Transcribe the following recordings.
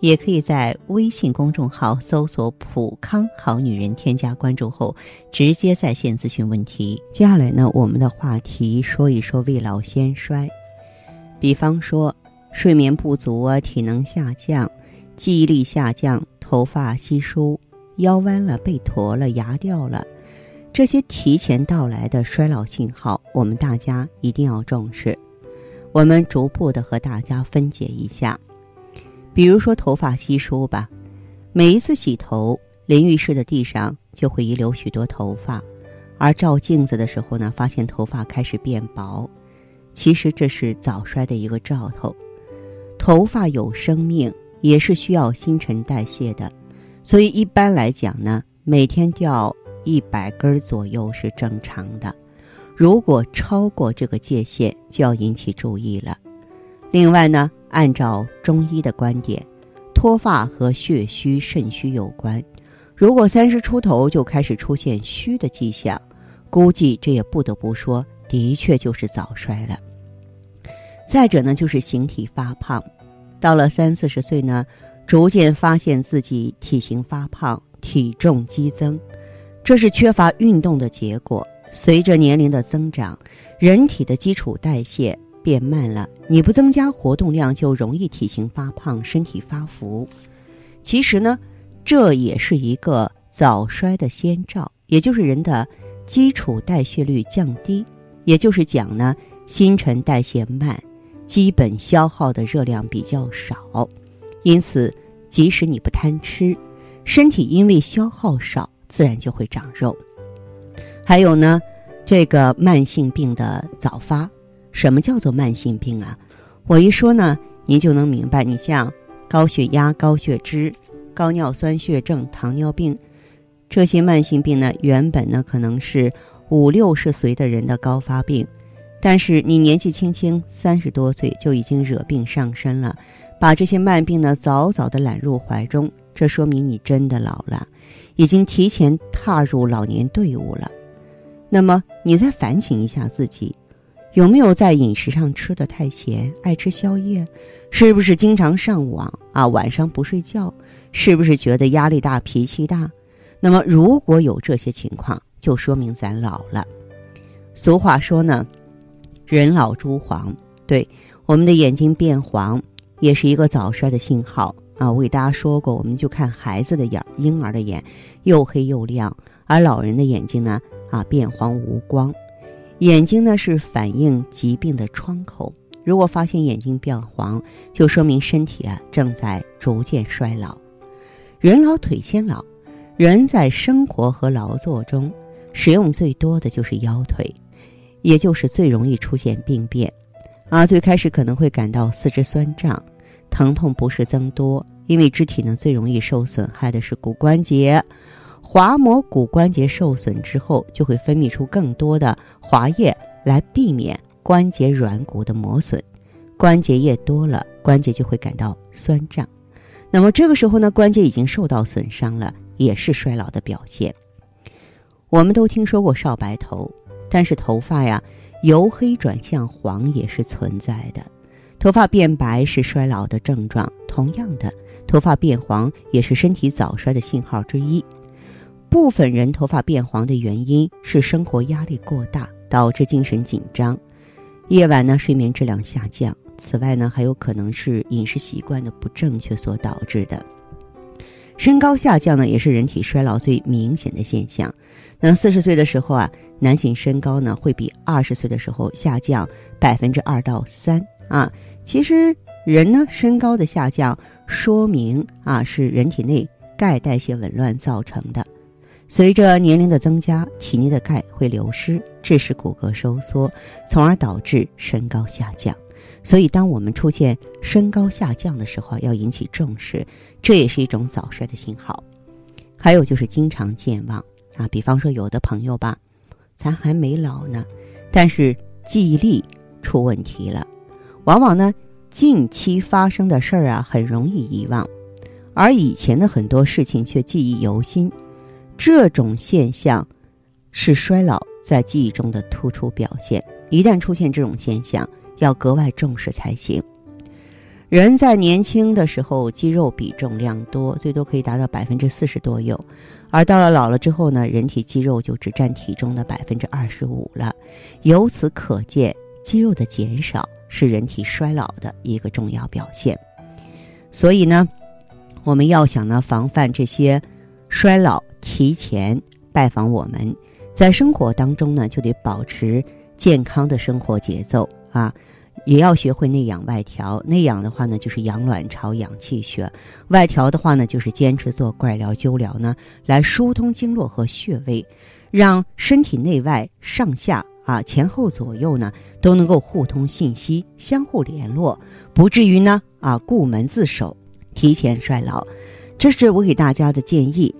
也可以在微信公众号搜索“普康好女人”，添加关注后直接在线咨询问题。接下来呢，我们的话题说一说未老先衰，比方说睡眠不足啊、体能下降、记忆力下降、头发稀疏、腰弯了、背驼了、牙掉了，这些提前到来的衰老信号，我们大家一定要重视。我们逐步的和大家分解一下。比如说头发稀疏吧，每一次洗头，淋浴室的地上就会遗留许多头发，而照镜子的时候呢，发现头发开始变薄，其实这是早衰的一个兆头。头发有生命，也是需要新陈代谢的，所以一般来讲呢，每天掉一百根左右是正常的，如果超过这个界限，就要引起注意了。另外呢。按照中医的观点，脱发和血虚、肾虚有关。如果三十出头就开始出现虚的迹象，估计这也不得不说，的确就是早衰了。再者呢，就是形体发胖，到了三四十岁呢，逐渐发现自己体型发胖、体重激增，这是缺乏运动的结果。随着年龄的增长，人体的基础代谢。变慢了，你不增加活动量，就容易体型发胖、身体发福。其实呢，这也是一个早衰的先兆，也就是人的基础代谢率降低，也就是讲呢，新陈代谢慢，基本消耗的热量比较少。因此，即使你不贪吃，身体因为消耗少，自然就会长肉。还有呢，这个慢性病的早发。什么叫做慢性病啊？我一说呢，您就能明白。你像高血压、高血脂、高尿酸血症、糖尿病这些慢性病呢，原本呢可能是五六十岁的人的高发病，但是你年纪轻轻三十多岁就已经惹病上身了，把这些慢病呢早早的揽入怀中，这说明你真的老了，已经提前踏入老年队伍了。那么你再反省一下自己。有没有在饮食上吃的太咸，爱吃宵夜？是不是经常上网啊？晚上不睡觉？是不是觉得压力大、脾气大？那么如果有这些情况，就说明咱老了。俗话说呢，人老珠黄。对，我们的眼睛变黄也是一个早衰的信号啊。我给大家说过，我们就看孩子的眼，婴儿的眼又黑又亮，而老人的眼睛呢啊变黄无光。眼睛呢是反映疾病的窗口，如果发现眼睛变黄，就说明身体啊正在逐渐衰老。人老腿先老，人在生活和劳作中使用最多的就是腰腿，也就是最容易出现病变。啊，最开始可能会感到四肢酸胀、疼痛不适增多，因为肢体呢最容易受损害的是骨关节。滑膜骨关节受损之后，就会分泌出更多的滑液来避免关节软骨的磨损。关节液多了，关节就会感到酸胀。那么这个时候呢，关节已经受到损伤了，也是衰老的表现。我们都听说过少白头，但是头发呀由黑转向黄也是存在的。头发变白是衰老的症状，同样的，头发变黄也是身体早衰的信号之一。部分人头发变黄的原因是生活压力过大，导致精神紧张，夜晚呢睡眠质量下降。此外呢，还有可能是饮食习惯的不正确所导致的。身高下降呢，也是人体衰老最明显的现象。那四十岁的时候啊，男性身高呢会比二十岁的时候下降百分之二到三啊。其实人呢身高的下降，说明啊是人体内钙代谢紊乱造成的。随着年龄的增加，体内的钙会流失，致使骨骼收缩，从而导致身高下降。所以，当我们出现身高下降的时候，要引起重视，这也是一种早衰的信号。还有就是经常健忘啊，比方说有的朋友吧，咱还没老呢，但是记忆力出问题了，往往呢近期发生的事儿啊很容易遗忘，而以前的很多事情却记忆犹新。这种现象是衰老在记忆中的突出表现。一旦出现这种现象，要格外重视才行。人在年轻的时候肌肉比重量多，最多可以达到百分之四十多有，而到了老了之后呢，人体肌肉就只占体重的百分之二十五了。由此可见，肌肉的减少是人体衰老的一个重要表现。所以呢，我们要想呢防范这些衰老。提前拜访我们，在生活当中呢，就得保持健康的生活节奏啊，也要学会内养外调。内养的话呢，就是养卵巢、养气血；外调的话呢，就是坚持做怪疗、灸疗呢，来疏通经络和穴位，让身体内外上下啊、前后左右呢，都能够互通信息、相互联络，不至于呢啊固门自守，提前衰老。这是我给大家的建议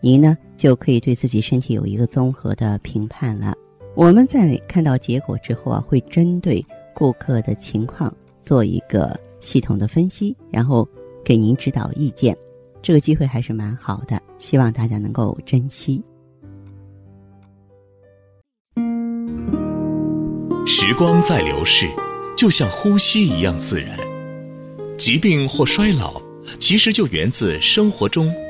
您呢就可以对自己身体有一个综合的评判了。我们在看到结果之后啊，会针对顾客的情况做一个系统的分析，然后给您指导意见。这个机会还是蛮好的，希望大家能够珍惜。时光在流逝，就像呼吸一样自然。疾病或衰老。其实就源自生活中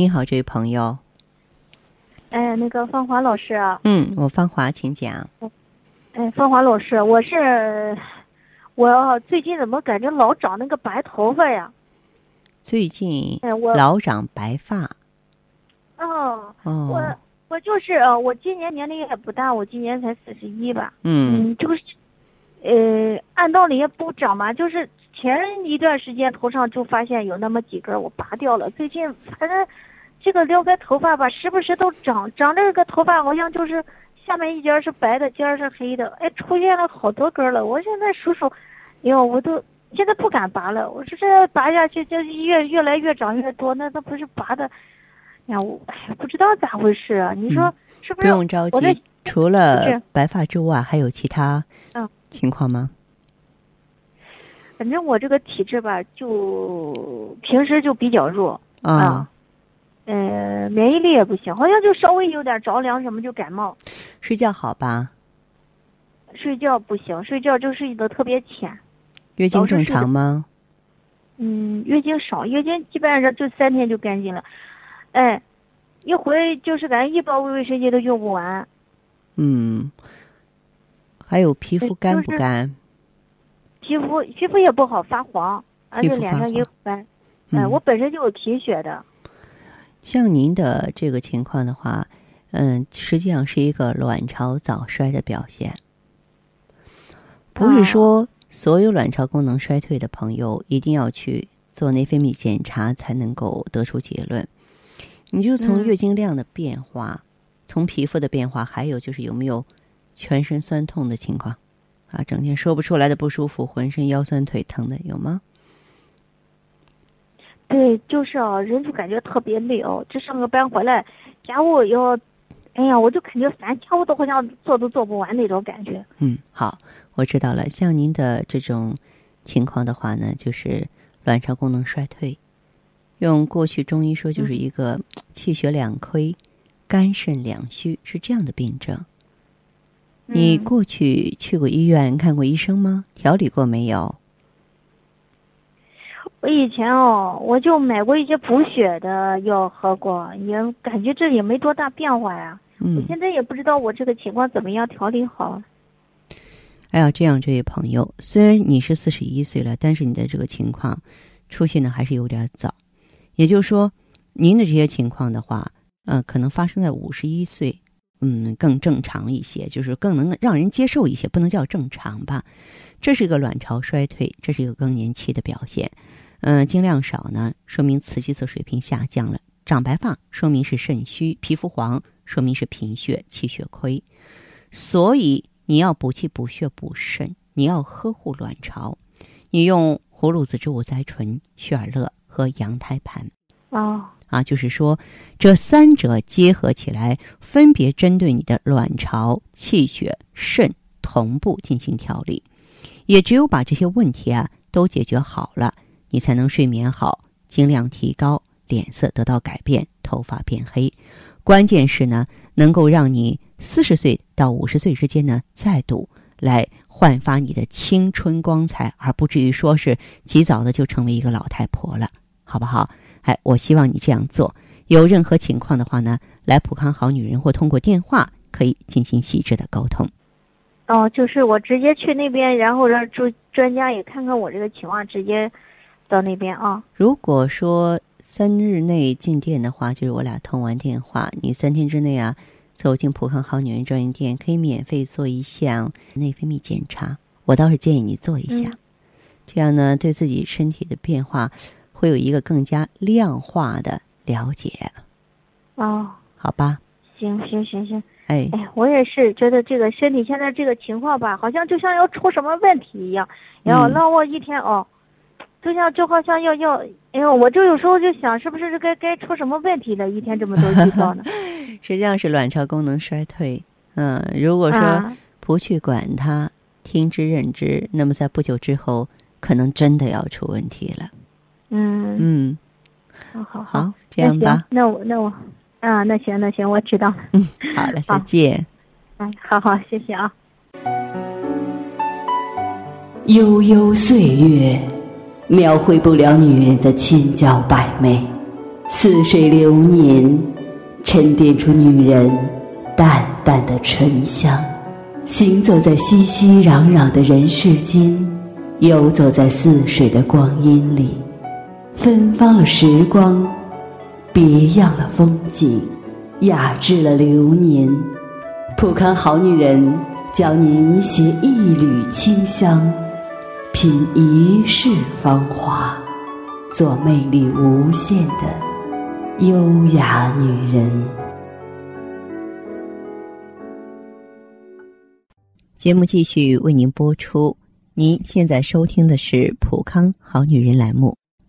你好，这位朋友。哎，那个芳华老师啊。嗯，我芳华，请讲。哎，芳华老师，我是我最近怎么感觉老长那个白头发呀？最近哎，我老长白发。哦。哦。我我就是呃，我今年年龄也不大，我今年才四十一吧。嗯。嗯，就是呃，按道理也不长嘛，就是前一段时间头上就发现有那么几根，我拔掉了。最近反正。这个撩开头发吧，时不时都长长这个头发，好像就是下面一截是白的，尖是黑的，哎，出现了好多根了。我现在数数，哟，我都现在不敢拔了。我说这拔下去，这越越来越长越多，那都不是拔的。呀，我哎，不知道咋回事啊？你说是不是？不用着急，除了白发之外，还有其他嗯情况吗？反正我这个体质吧，就平时就比较弱啊。嗯，免疫力也不行，好像就稍微有点着凉什么就感冒。睡觉好吧？睡觉不行，睡觉就睡得特别浅。月经正常吗？嗯，月经少，月经基本上就三天就干净了。哎，一回就是感觉一包卫生巾都用不完。嗯。还有皮肤干不干？皮肤皮肤也不好，发黄，而且脸上也白。哎，我本身就有贫血的。像您的这个情况的话，嗯，实际上是一个卵巢早衰的表现。不是说所有卵巢功能衰退的朋友一定要去做内分泌检查才能够得出结论。你就从月经量的变化，从皮肤的变化，还有就是有没有全身酸痛的情况啊？整天说不出来的不舒服，浑身腰酸腿疼的有吗？对，就是啊，人就感觉特别累哦。这上个班回来，家务要，哎呀，我就感觉烦家务都好像做都做不完那种感觉。嗯，好，我知道了。像您的这种情况的话呢，就是卵巢功能衰退，用过去中医说就是一个气血两亏、肝肾两虚，是这样的病症。你过去去过医院看过医生吗？调理过没有？我以前哦，我就买过一些补血的药喝过，也感觉这也没多大变化呀。嗯。我现在也不知道我这个情况怎么样调理好。哎呀，这样这位朋友，虽然你是四十一岁了，但是你的这个情况出现的还是有点早。也就是说，您的这些情况的话，嗯，可能发生在五十一岁，嗯，更正常一些，就是更能让人接受一些，不能叫正常吧。这是一个卵巢衰退，这是一个更年期的表现。嗯，精量少呢，说明雌激素水平下降了；长白发说明是肾虚；皮肤黄说明是贫血、气血亏。所以你要补气、补血、补肾，你要呵护卵巢。你用葫芦籽植物甾醇、血尔乐和羊胎盘。哦，啊，就是说这三者结合起来，分别针对你的卵巢、气血、肾同步进行调理。也只有把这些问题啊都解决好了。你才能睡眠好，精量提高，脸色得到改变，头发变黑。关键是呢，能够让你四十岁到五十岁之间呢，再度来焕发你的青春光彩，而不至于说是及早的就成为一个老太婆了，好不好？哎，我希望你这样做。有任何情况的话呢，来普康好女人或通过电话可以进行细致的沟通。哦，就是我直接去那边，然后让专专家也看看我这个情况，直接。到那边啊！如果说三日内进店的话，就是我俩通完电话，你三天之内啊，走进普康好女人专营店，可以免费做一项内分泌检查。我倒是建议你做一下，这样呢，对自己身体的变化会有一个更加量化的了解。哦，好吧。行行行行，哎哎，我也是觉得这个身体现在这个情况吧，好像就像要出什么问题一样，然后让我一天哦。就像就好像要要，哎呦，我就有时候就想，是不是该该出什么问题了？一天这么多预报呢？实际上是卵巢功能衰退。嗯，如果说不去管它，听之任之，那么在不久之后，可能真的要出问题了。嗯嗯，好好好，这样吧。那我那我啊，那行那行，我知道了。嗯，好了，再见。哎，好好，谢谢啊。悠悠岁月。描绘不了女人的千娇百媚，似水流年，沉淀出女人淡淡的醇香。行走在熙熙攘攘的人世间，游走在似水的光阴里，芬芳了时光，别样了风景，雅致了流年。普康好女人教您携一缕清香。品一世芳华，做魅力无限的优雅女人。节目继续为您播出。您现在收听的是《普康好女人》栏目。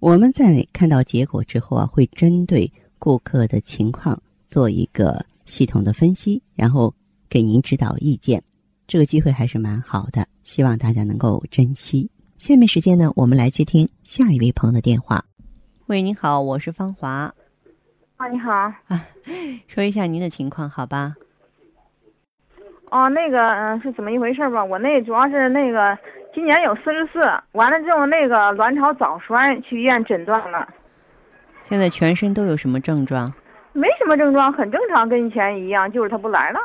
我们在看到结果之后啊，会针对顾客的情况做一个系统的分析，然后给您指导意见。这个机会还是蛮好的，希望大家能够珍惜。下面时间呢，我们来接听下一位朋友的电话。喂，您好，我是芳华。啊，你好。啊，说一下您的情况，好吧？哦，那个，嗯，是怎么一回事吧？我那主要是那个今年有四十四，完了之后那个卵巢早衰，去医院诊断了。现在全身都有什么症状？没什么症状，很正常，跟以前一样，就是他不来了。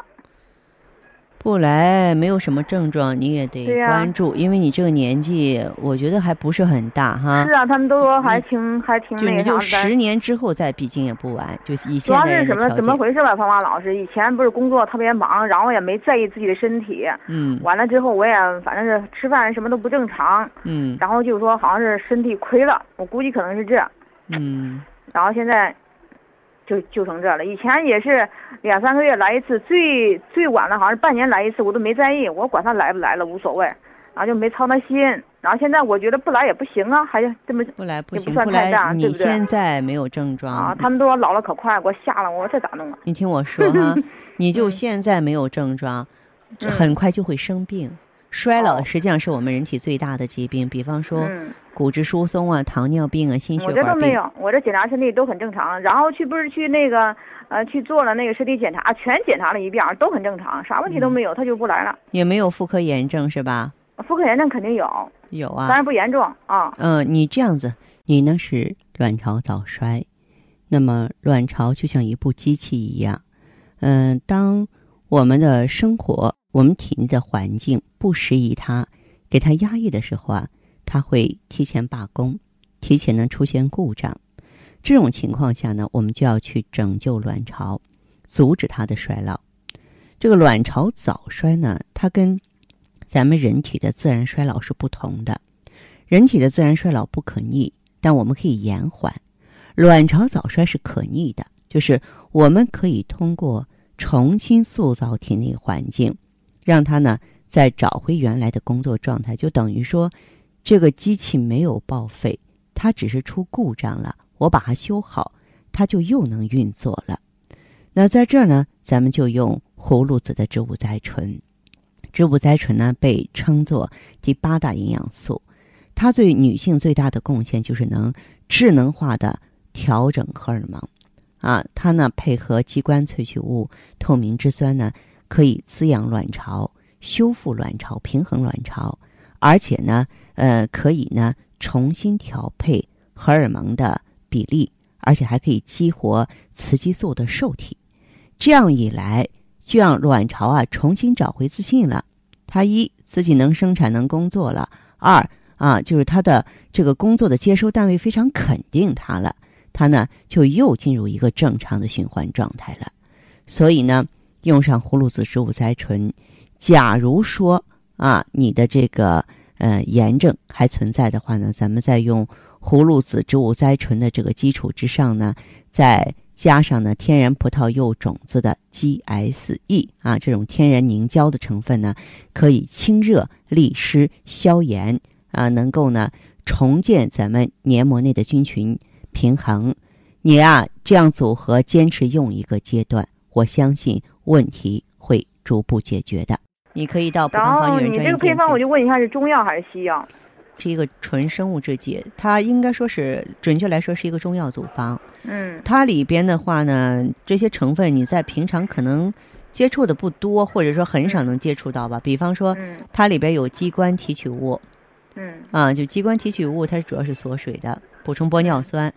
不来，没有什么症状，你也得关注，因为你这个年纪，我觉得还不是很大哈。是啊，他们都说还挺还挺那啥就十年之后再闭经也不晚，就以现在主要是怎么怎么回事吧，芳芳老师，以前不是工作特别忙，然后也没在意自己的身体。嗯。完了之后，我也反正是吃饭什么都不正常。嗯。然后就是说，好像是身体亏了，我估计可能是这。嗯。然后现在。就就成这了，以前也是两三个月来一次，最最晚了好像是半年来一次，我都没在意，我管他来不来了无所谓，然后就没操那心。然后现在我觉得不来也不行啊，还这么不来不行，不算太大，你现在没有症状啊？他们都说老了可快，给我吓了，我说这咋弄啊？你听我说哈，你就现在没有症状，很快就会生病。衰老实际上是我们人体最大的疾病，比方说骨质疏松啊、糖尿病啊、心血管病。我这都没有，我这检查身体都很正常。然后去不是去那个呃去做了那个身体检查，全检查了一遍，都很正常，啥问题都没有，他就不来了。也没有妇科炎症是吧？妇科炎症肯定有，有啊，当然不严重啊。嗯，你这样子，你呢是卵巢早衰，那么卵巢就像一部机器一样，嗯，当我们的生活。我们体内的环境不适宜它，给它压抑的时候啊，它会提前罢工，提前呢出现故障。这种情况下呢，我们就要去拯救卵巢，阻止它的衰老。这个卵巢早衰呢，它跟咱们人体的自然衰老是不同的。人体的自然衰老不可逆，但我们可以延缓。卵巢早衰是可逆的，就是我们可以通过重新塑造体内环境。让它呢再找回原来的工作状态，就等于说，这个机器没有报废，它只是出故障了。我把它修好，它就又能运作了。那在这儿呢，咱们就用葫芦籽的植物甾醇。植物甾醇呢被称作第八大营养素，它对女性最大的贡献就是能智能化的调整荷尔蒙。啊，它呢配合鸡冠萃取物、透明质酸呢。可以滋养卵巢、修复卵巢、平衡卵巢，而且呢，呃，可以呢重新调配荷尔蒙的比例，而且还可以激活雌激素的受体。这样一来，就让卵巢啊重新找回自信了。它一自己能生产、能工作了；二啊，就是它的这个工作的接收单位非常肯定它了，它呢就又进入一个正常的循环状态了。所以呢。用上葫芦籽植物甾醇，假如说啊，你的这个呃炎症还存在的话呢，咱们再用葫芦籽植物甾醇的这个基础之上呢，再加上呢天然葡萄柚种子的 GSE 啊这种天然凝胶的成分呢，可以清热利湿消炎啊，能够呢重建咱们黏膜内的菌群平衡。你啊这样组合坚持用一个阶段，我相信。问题会逐步解决的。你可以到普康好女人专你这个配方我就问一下，是中药还是西药？是一个纯生物制剂，它应该说是准确来说是一个中药组方。嗯。它里边的话呢，这些成分你在平常可能接触的不多，或者说很少能接触到吧。比方说，它里边有鸡冠提取物。嗯。啊，就鸡冠提取物，它主要是锁水的，补充玻尿酸；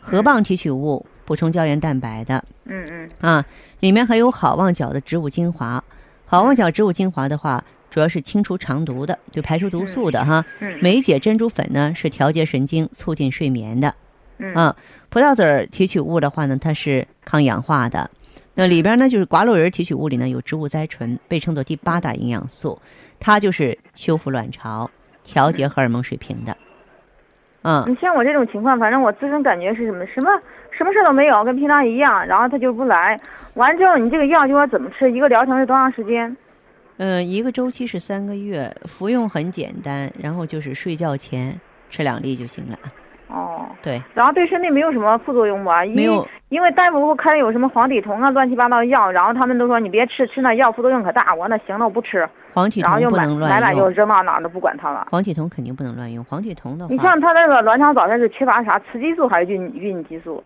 河蚌提取物。补充胶原蛋白的，嗯嗯啊，里面还有好望角的植物精华。好望角植物精华的话，主要是清除肠毒的，就排出毒素的哈。嗯。梅姐珍珠粉呢是调节神经、促进睡眠的。嗯。啊，葡萄籽儿提取物的话呢，它是抗氧化的。那里边呢就是寡鹿仁提取物里呢有植物甾醇，被称作第八大营养素，它就是修复卵巢、调节荷尔蒙水平的。嗯。你像我这种情况，反正我自身感觉是什么什么。什么事都没有，跟平常一样，然后他就不来。完之后，你这个药就说怎么吃？一个疗程是多长时间？嗯，一个周期是三个月，服用很简单，然后就是睡觉前吃两粒就行了。哦，对。然后对身体没有什么副作用吧？没有，因为大夫给我开有什么黄体酮啊、乱七八糟药，然后他们都说你别吃，吃那药副作用可大。我那行了，我不吃。黄体酮不能乱用。买买就扔到哪都不管它了。黄体酮肯定不能乱用。黄体酮的话，你像他那个卵巢早衰是缺乏啥？雌激素还是孕孕激素？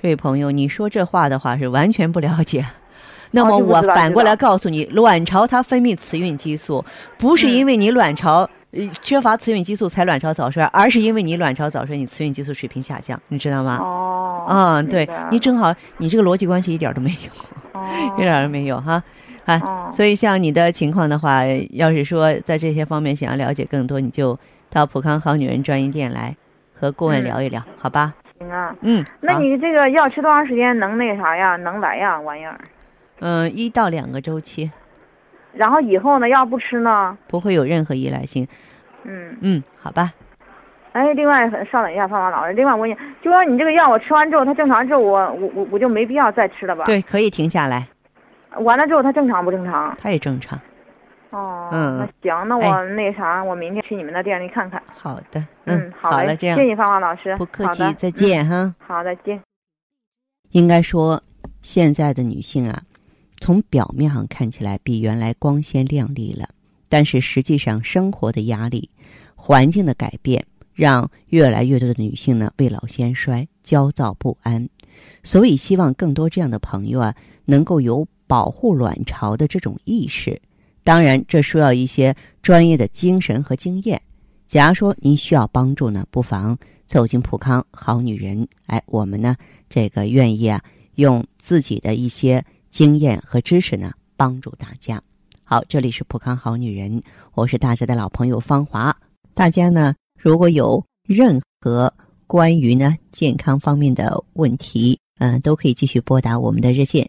这位朋友，你说这话的话是完全不了解。那么我反过来告诉你，卵巢它分泌雌孕激素，不是因为你卵巢缺乏雌孕激素才卵巢早衰，而是因为你卵巢早衰，你雌孕激素水平下降，你知道吗？哦，嗯，对你正好，你这个逻辑关系一点都没有，一点都没有哈。哎，所以像你的情况的话，要是说在这些方面想要了解更多，你就到普康好女人专营店来和顾问聊一聊，好吧？行啊，嗯，那你这个药吃多长时间能那啥呀？能来呀玩意儿？嗯，一到两个周期。然后以后呢？要不吃呢？不会有任何依赖性。嗯嗯，好吧。哎，另外稍等一下，芳芳老师。另外我问你，就说你这个药我吃完之后，它正常之后，我我我我就没必要再吃了吧？对，可以停下来。完了之后，他正常不正常？他也正常。哦，嗯，那行，那我那啥，我明天去你们那店里看看。好的，嗯，好了，这样，谢谢芳芳老师，不客气，再见哈。好，再见。应该说，现在的女性啊，从表面上看起来比原来光鲜亮丽了，但是实际上，生活的压力、环境的改变，让越来越多的女性呢，未老先衰，焦躁不安。所以，希望更多这样的朋友啊，能够有。保护卵巢的这种意识，当然这需要一些专业的精神和经验。假如说您需要帮助呢，不妨走进普康好女人。哎，我们呢这个愿意啊，用自己的一些经验和知识呢，帮助大家。好，这里是普康好女人，我是大家的老朋友芳华。大家呢如果有任何关于呢健康方面的问题，嗯，都可以继续拨打我们的热线。